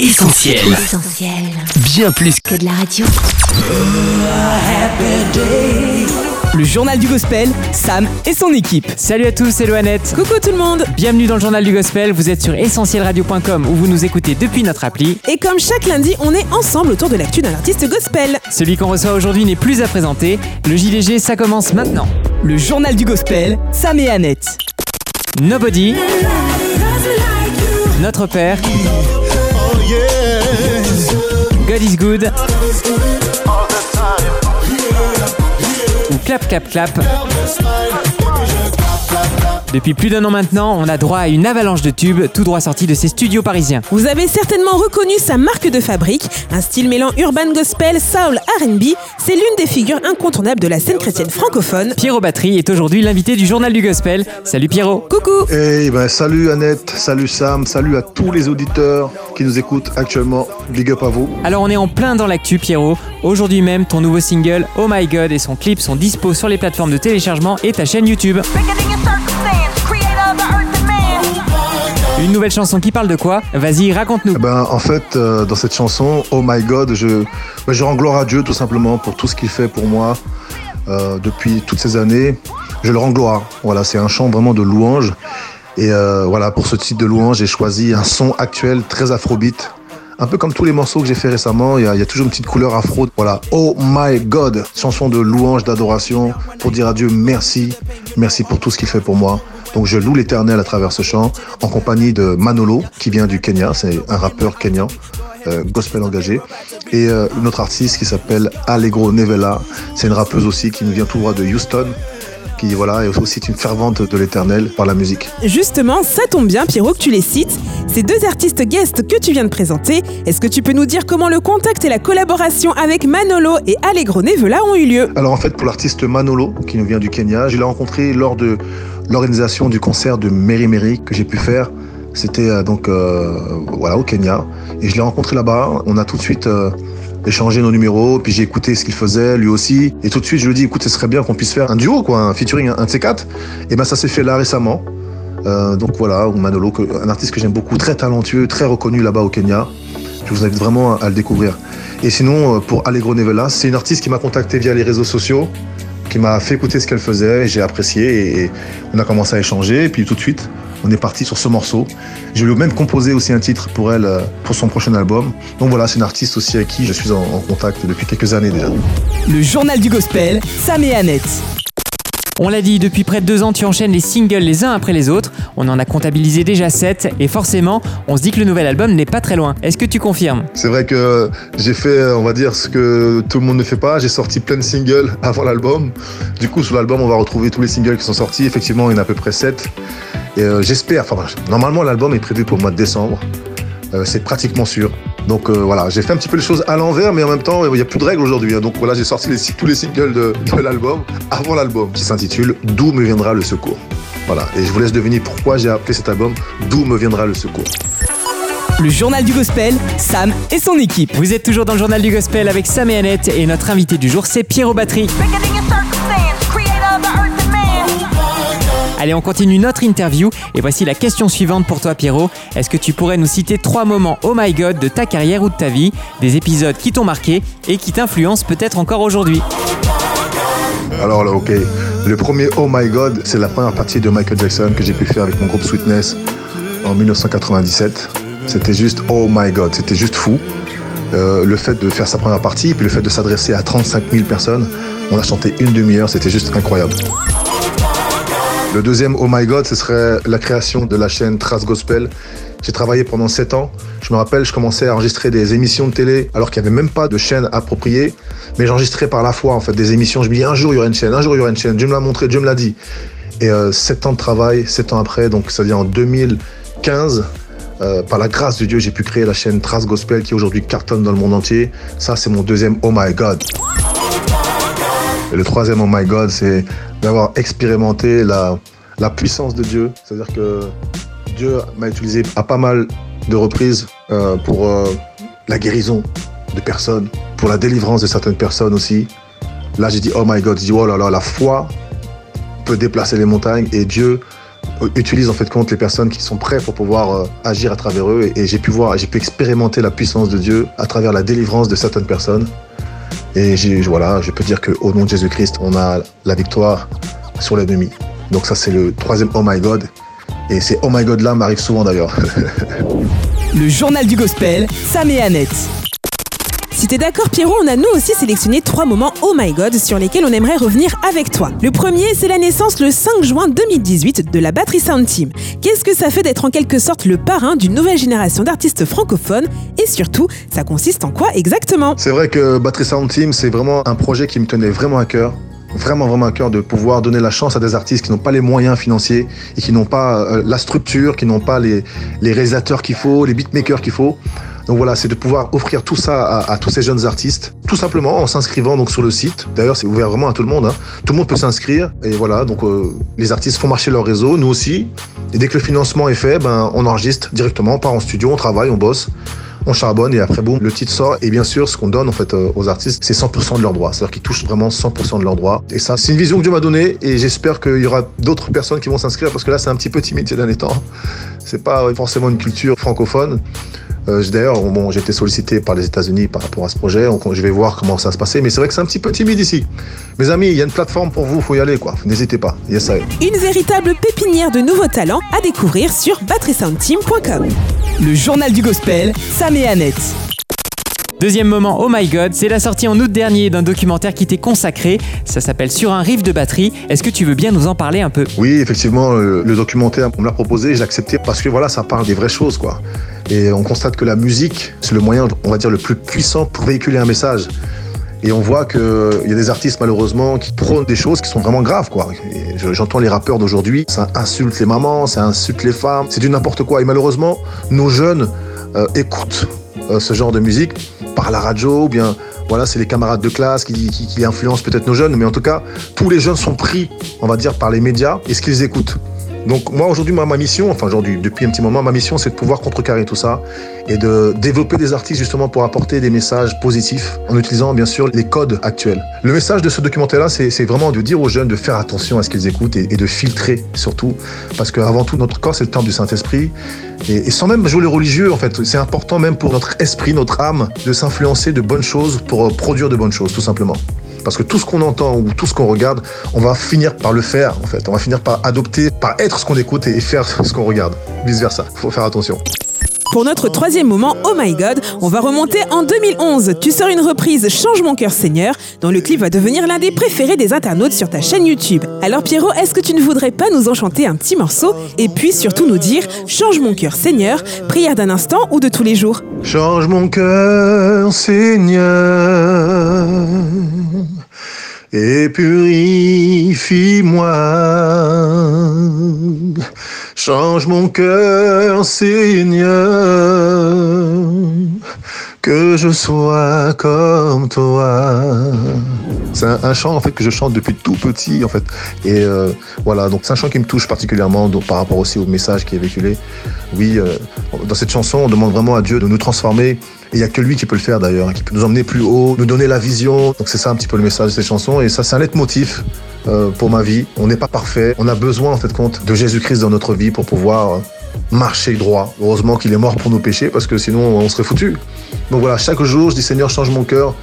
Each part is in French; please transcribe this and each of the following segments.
Essentiel. Essentiel. Bien plus Que de la radio. Le journal du gospel, Sam et son équipe. Salut à tous, c'est Loanette. Coucou tout le monde Bienvenue dans le journal du gospel, vous êtes sur essentielradio.com où vous nous écoutez depuis notre appli. Et comme chaque lundi, on est ensemble autour de l'actu d'un artiste gospel. Celui qu'on reçoit aujourd'hui n'est plus à présenter. Le JDG, ça commence maintenant. Le journal du gospel, Sam et Annette. Nobody, Notre Père, God is Good, ou Clap Clap Clap. Depuis plus d'un an maintenant, on a droit à une avalanche de tubes tout droit sortis de ces studios parisiens. Vous avez certainement reconnu sa marque de fabrique, un style mêlant urban gospel, soul, R&B. C'est l'une des figures incontournables de la scène chrétienne francophone. Pierrot Batterie est aujourd'hui l'invité du journal du gospel. Salut Pierrot. Coucou Eh ben, salut Annette, salut Sam, salut à tous les auditeurs qui nous écoutent actuellement. Big up à vous. Alors on est en plein dans l'actu Pierrot. Aujourd'hui même, ton nouveau single Oh My God et son clip sont dispo sur les plateformes de téléchargement et ta chaîne YouTube. Une nouvelle chanson qui parle de quoi Vas-y, raconte-nous. Eh ben, en fait, euh, dans cette chanson, Oh My God, je, ben, je rends gloire à Dieu tout simplement pour tout ce qu'il fait pour moi euh, depuis toutes ces années. Je le rends gloire. Voilà, c'est un chant vraiment de louange. Et euh, voilà, pour ce titre de louange, j'ai choisi un son actuel très afrobeat. Un peu comme tous les morceaux que j'ai fait récemment, il y, y a toujours une petite couleur afro. Voilà, Oh My God, chanson de louange, d'adoration, pour dire à Dieu merci, merci pour tout ce qu'il fait pour moi. Donc je loue l'éternel à travers ce chant, en compagnie de Manolo, qui vient du Kenya, c'est un rappeur kenyan, euh, gospel engagé, et euh, une autre artiste qui s'appelle Allegro Nevela, c'est une rappeuse aussi qui nous vient tout droit de Houston, qui voilà, est aussi une fervente de l'éternel par la musique. Justement, ça tombe bien, Pierrot, que tu les cites. Ces deux artistes guests que tu viens de présenter, est-ce que tu peux nous dire comment le contact et la collaboration avec Manolo et Allegro Nevela ont eu lieu? Alors en fait, pour l'artiste Manolo, qui nous vient du Kenya, je l'ai rencontré lors de l'organisation du concert de Mary Mary que j'ai pu faire. C'était euh, donc euh, au Kenya et je l'ai rencontré là-bas. On a tout de suite euh, échangé nos numéros, puis j'ai écouté ce qu'il faisait lui aussi et tout de suite je lui ai dit écoute, ce serait bien qu'on puisse faire un duo quoi, un featuring, un, de ces quatre. Et ben ça s'est fait là récemment. Donc voilà, Manolo, un artiste que j'aime beaucoup, très talentueux, très reconnu là-bas au Kenya. Je vous invite vraiment à, à le découvrir. Et sinon, pour Allegro Nevela, c'est une artiste qui m'a contacté via les réseaux sociaux, qui m'a fait écouter ce qu'elle faisait, et j'ai apprécié, et, on a commencé à échanger, et puis tout de suite, on est parti sur ce morceau. Je lui ai même composé aussi un titre pour elle, euh, pour son prochain album. Donc voilà, c'est une artiste aussi avec qui je suis en, en contact depuis quelques années déjà. Le journal du gospel, Sam et Annette. On l'a dit, depuis près de deux ans, tu enchaînes les singles les uns après les autres. On en a comptabilisé déjà sept et forcément, on se dit que le nouvel album n'est pas très loin. Est-ce que tu confirmes? C'est vrai que j'ai fait, on va dire, ce que tout le monde ne fait pas. J'ai sorti plein de singles avant l'album. Du coup, sur l'album, on va retrouver tous les singles qui sont sortis. Effectivement, il y en a à peu près 7. Et euh, j'espère, enfin, normalement, l'album est prévu pour le mois de décembre. Euh, c'est pratiquement sûr. Donc euh, voilà, j'ai fait un petit peu les choses à l'envers, mais en même temps, il n'y a plus de règles aujourd'hui. hein. Donc voilà, j'ai sorti tous les singles de, de l'album avant l'album, qui s'intitule D'où me viendra le secours. Voilà, et je vous laisse deviner pourquoi j'ai appelé cet album D'où me viendra le secours. Le journal du gospel, Sam et son équipe. Vous êtes toujours dans le journal du gospel avec Sam et Annette et notre invité du jour, c'est Pierrot Batterie. Allez, on continue notre interview et voici la question suivante pour toi Pierrot. Est-ce que tu pourrais nous citer trois moments oh my god de ta carrière ou de ta vie, des épisodes qui t'ont marqué et qui t'influencent peut-être encore aujourd'hui? Alors là, ok. Le premier Oh My God, c'est la première partie de Michael Jackson que j'ai pu faire avec mon groupe Sweetness en 1997. C'était juste Oh My God, c'était juste fou. Euh, le fait de faire sa première partie, puis le fait de s'adresser à 35 000 personnes, on a chanté une demi-heure, c'était juste incroyable. Le deuxième Oh My God, ce serait la création de la chaîne Trace Gospel. J'ai travaillé pendant 7 ans. Je me rappelle, je commençais à enregistrer des émissions de télé alors qu'il n'y avait même pas de chaîne appropriée. Mais j'enregistrais par la foi, en fait, des émissions. Je me dis, un jour, il y aura une chaîne, un jour, il y aura une chaîne. Dieu me l'a montré, Dieu me l'a dit. Et euh, 7 ans de travail, 7 ans après, donc ça veut dire en 2015, euh, par la grâce de Dieu, j'ai pu créer la chaîne Trace Gospel qui aujourd'hui cartonne dans le monde entier. Ça, c'est mon deuxième Oh My God. Et le troisième Oh My God, c'est d'avoir expérimenté la, la puissance de Dieu. C'est-à-dire que Dieu m'a utilisé à pas mal de reprises euh, pour euh, la guérison de personnes, pour la délivrance de certaines personnes aussi. Là, j'ai dit, oh my God, dit, oh là là, la foi peut déplacer les montagnes et Dieu utilise en fait compte les personnes qui sont prêtes pour pouvoir euh, agir à travers eux. Et j'ai pu voir, j'ai pu expérimenter la puissance de Dieu à travers la délivrance de certaines personnes. Et voilà, je peux dire qu'au nom de Jésus-Christ, on a la victoire sur l'ennemi. Donc ça, c'est le troisième Oh my God. Et ces Oh my God là m'arrivent souvent d'ailleurs. Le journal du gospel, Sam et Annette. Si t'es d'accord Pierrot, on a nous aussi sélectionné trois moments Oh my God sur lesquels on aimerait revenir avec toi. Le premier, c'est la naissance le 5 juin 2018 de la Battery Sound Team. Qu'est-ce que ça fait d'être en quelque sorte le parrain d'une nouvelle génération d'artistes francophones? Et surtout, ça consiste en quoi exactement? C'est vrai que Battery Sound Team, c'est vraiment un projet qui me tenait vraiment à cœur. Vraiment, vraiment à cœur de pouvoir donner la chance à des artistes qui n'ont pas les moyens financiers et qui n'ont pas euh, la structure, qui n'ont pas les, les réalisateurs qu'il faut, les beatmakers qu'il faut. Donc voilà, c'est de pouvoir offrir tout ça à, tous ces jeunes artistes, tout simplement en s'inscrivant donc sur le site. D'ailleurs, c'est ouvert vraiment à tout le monde. hein. Tout le monde peut s'inscrire et voilà. Donc euh, les artistes font marcher leur réseau, nous aussi. Et dès que le financement est fait, ben on enregistre directement, on part en studio, on travaille, on bosse on charbonne et après boum, le titre sort. Et bien sûr, ce qu'on donne en fait euh, aux artistes, c'est 100% de leurs droits. C'est-à-dire qu'ils touchent vraiment 100% de leurs droits. Et ça, c'est une vision que Dieu m'a donnée et j'espère qu'il y aura d'autres personnes qui vont s'inscrire parce que là, c'est un petit peu timide ces derniers temps. C'est pas forcément une culture francophone. Euh, D'ailleurs, bon, j'ai été sollicité par les États-Unis par rapport à ce projet. Donc, je vais voir comment ça va se passer. Mais c'est vrai que c'est un petit peu timide ici. Mes amis, il y a une plateforme pour vous, faut y aller quoi. N'hésitez pas. Yes, I. Une véritable pépinière de nouveaux talents à découvrir sur batterysoundteam.com. Le journal du gospel, Sam et Annette. Deuxième moment, oh my god, c'est la sortie en août dernier d'un documentaire qui t'est consacré. Ça s'appelle Sur un riff de batterie. Est-ce que tu veux bien nous en parler un peu? Oui, effectivement, le, le documentaire, on me l'a proposé, j'ai accepté parce que voilà, ça parle des vraies choses, quoi. Et on constate que la musique, c'est le moyen, on va dire, le plus puissant pour véhiculer un message. Et on voit qu'il y a des artistes, malheureusement, qui prônent des choses qui sont vraiment graves, quoi. J'entends les rappeurs d'aujourd'hui, ça insulte les mamans, ça insulte les femmes, c'est du n'importe quoi. Et malheureusement, nos jeunes euh, écoutent euh, ce genre de musique par la radio, ou bien voilà, c'est les camarades de classe qui, qui, qui influencent peut-être nos jeunes, mais en tout cas, tous les jeunes sont pris, on va dire, par les médias et ce qu'ils écoutent. Donc moi aujourd'hui ma, mission, enfin aujourd'hui depuis un petit moment, ma mission c'est de pouvoir contrecarrer tout ça et de développer des artistes justement pour apporter des messages positifs en utilisant bien sûr les codes actuels. Le message de ce documentaire-là c'est vraiment de dire aux jeunes de faire attention à ce qu'ils écoutent et, et de filtrer surtout parce qu'avant tout notre corps c'est le temple du Saint-Esprit et, et sans même jouer le religieux en fait c'est important même pour notre esprit, notre âme de s'influencer de bonnes choses pour euh, produire de bonnes choses tout simplement. Parce que tout ce qu'on entend ou tout ce qu'on regarde, on va finir par le faire, en fait. On va finir par adopter, par être ce qu'on écoute et faire ce qu'on regarde. Vice versa. Faut faire attention. Pour notre troisième moment, Oh my God, on va remonter en 2011. Tu sors une reprise Change mon cœur Seigneur, dont le clip va devenir l'un des préférés des internautes sur ta chaîne YouTube. Alors Pierrot, est-ce que tu ne voudrais pas nous enchanter un petit morceau et puis surtout nous dire Change mon cœur Seigneur, prière d'un instant ou de tous les jours? Change mon cœur, Seigneur, et purifie-moi. Change mon cœur, Seigneur, que je sois comme toi. C'est un, chant en fait que je chante depuis tout petit en fait. Et euh, voilà, donc c'est un chant qui me touche particulièrement donc, par rapport aussi au message qui est véhiculé. Oui, euh, dans cette chanson, on demande vraiment à Dieu de nous transformer. Il n'y a que lui qui peut le faire d'ailleurs, hein, qui peut nous emmener plus haut, nous donner la vision. Donc c'est ça un petit peu le message de cette chanson. Et ça, c'est un leitmotiv euh, pour ma vie. On n'est pas parfait. On a besoin en fait compte de Jésus-Christ dans notre vie pour pouvoir marcher droit. Heureusement qu'il est mort pour nos péchés parce que sinon on serait foutu. Donc voilà, chaque jour, je dis Seigneur, change mon cœur.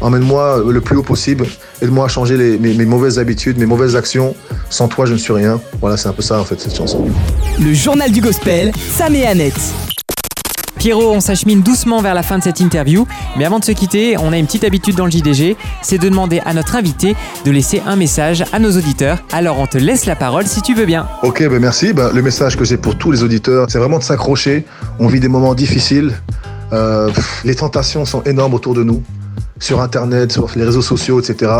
Emmène-moi le plus haut possible. Aide-moi à changer les- mes, mes mauvaises habitudes, mes mauvaises actions. Sans toi, je ne suis rien. Voilà, c'est un peu ça en fait cette chanson. Le journal du gospel, Sam et Annette. Pierrot, on s'achemine doucement vers la fin de cette interview, mais avant de se quitter, on a une petite habitude dans le JDG, c'est de demander à notre invité de laisser un message à nos auditeurs. Alors on te laisse la parole si tu veux bien. Ok, ben merci. Ben, le message que j'ai pour tous les auditeurs, c'est vraiment de s'accrocher. On vit des moments difficiles. Euh, les tentations sont énormes autour de nous, sur Internet, sur les réseaux sociaux, etc.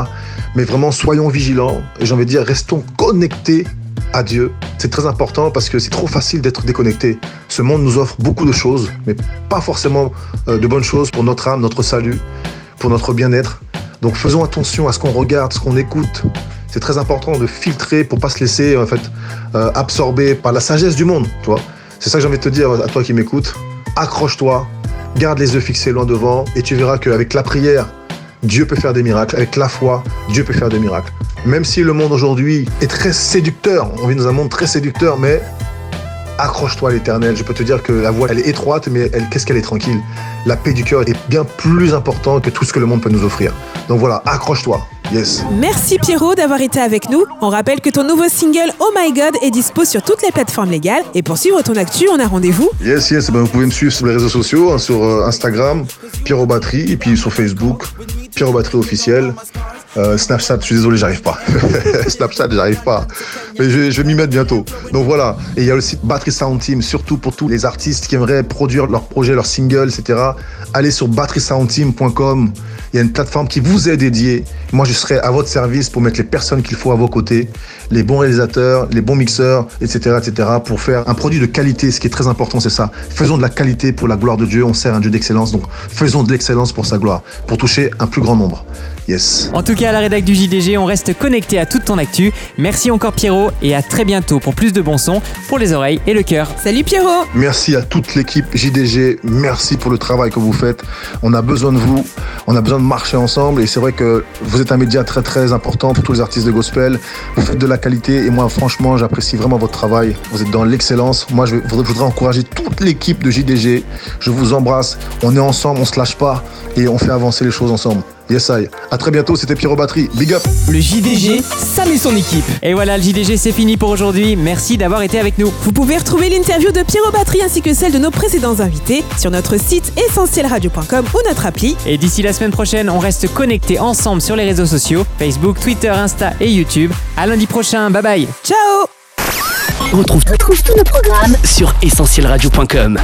Mais vraiment, soyons vigilants. Et j'ai envie de dire, restons connectés à Dieu. C'est très important parce que c'est trop facile d'être déconnecté. Ce monde nous offre beaucoup de choses, mais pas forcément euh, de bonnes choses pour notre âme, notre salut, pour notre bien-être. Donc faisons attention à ce qu'on regarde, ce qu'on écoute. C'est très important de filtrer pour pas se laisser en fait euh, absorber par la sagesse du monde, tu vois. C'est ça que j'ai envie de te dire à toi qui m'écoutes. Accroche-toi, garde les yeux fixés loin devant et tu verras qu'avec la prière, Dieu peut faire des miracles. Avec la foi, Dieu peut faire des miracles. Même si le monde aujourd'hui est très séducteur, on vit dans un monde très séducteur, mais accroche-toi à l'éternel. Je peux te dire que la voie, elle est étroite, mais elle, qu'est-ce qu'elle est tranquille. La paix du cœur est bien plus importante que tout ce que le monde peut nous offrir. Donc voilà, accroche-toi. Yes. Merci Pierrot d'avoir été avec nous. On rappelle que ton nouveau single Oh My God est dispo sur toutes les plateformes légales. Et pour suivre ton actu, on a rendez-vous. Yes, yes. Ben, vous pouvez me suivre sur les réseaux sociaux, hein, sur euh, Instagram, Pierrot Batterie, et puis sur Facebook, Pierrot Batterie officiel. Euh, Snapchat, je suis désolé, j'arrive pas. Snapchat, j'arrive pas. Mais je, vais m'y mettre bientôt. Donc voilà. Et il y a aussi Battery Sound Team, surtout pour tous les artistes qui aimeraient produire leurs projets, leurs singles, etc. Allez sur batterysoundteam.com. Il y a une plateforme qui vous est dédiée. Moi, je serai à votre service pour mettre les personnes qu'il faut à vos côtés, les bons réalisateurs, les bons mixeurs, etc., etc., pour faire un produit de qualité. Ce qui est très important, c'est ça. Faisons de la qualité pour la gloire de Dieu. On sert un Dieu d'excellence, donc faisons de l'excellence pour sa gloire, pour toucher un plus grand nombre. Yes. En tout cas, à la rédac du JDG, on reste connecté à toute ton actu. Merci encore Pierrot et à très bientôt pour plus de bons sons pour les oreilles et le cœur. Salut Pierrot Merci à toute l'équipe JDG. Merci pour le travail que vous faites. On a besoin de vous. On a besoin de marcher ensemble. Et c'est vrai que vous êtes un média très très important pour tous les artistes de gospel. Vous faites de la qualité. Et moi, franchement, j'apprécie vraiment votre travail. Vous êtes dans l'excellence. Moi, je, voudrais encourager toute l'équipe de JDG. Je vous embrasse. On est ensemble. On se lâche pas. Et on fait avancer les choses ensemble. Yes, I. À très bientôt. C'était Pierrot Batterie. Big up. Le JDG, Sam et son équipe. Et voilà, le JDG c'est fini pour aujourd'hui. Merci d'avoir été avec nous. Vous pouvez retrouver l'interview de Pierrot Batterie ainsi que celle de nos précédents invités sur notre site essentielradio.com ou notre appli. Et d'ici la semaine prochaine, on reste connectés ensemble sur les réseaux sociaux Facebook, Twitter, Insta et YouTube. À lundi prochain, bye bye. Ciao Retrouve, retrouve tous nos programmes sur essentielradio.com.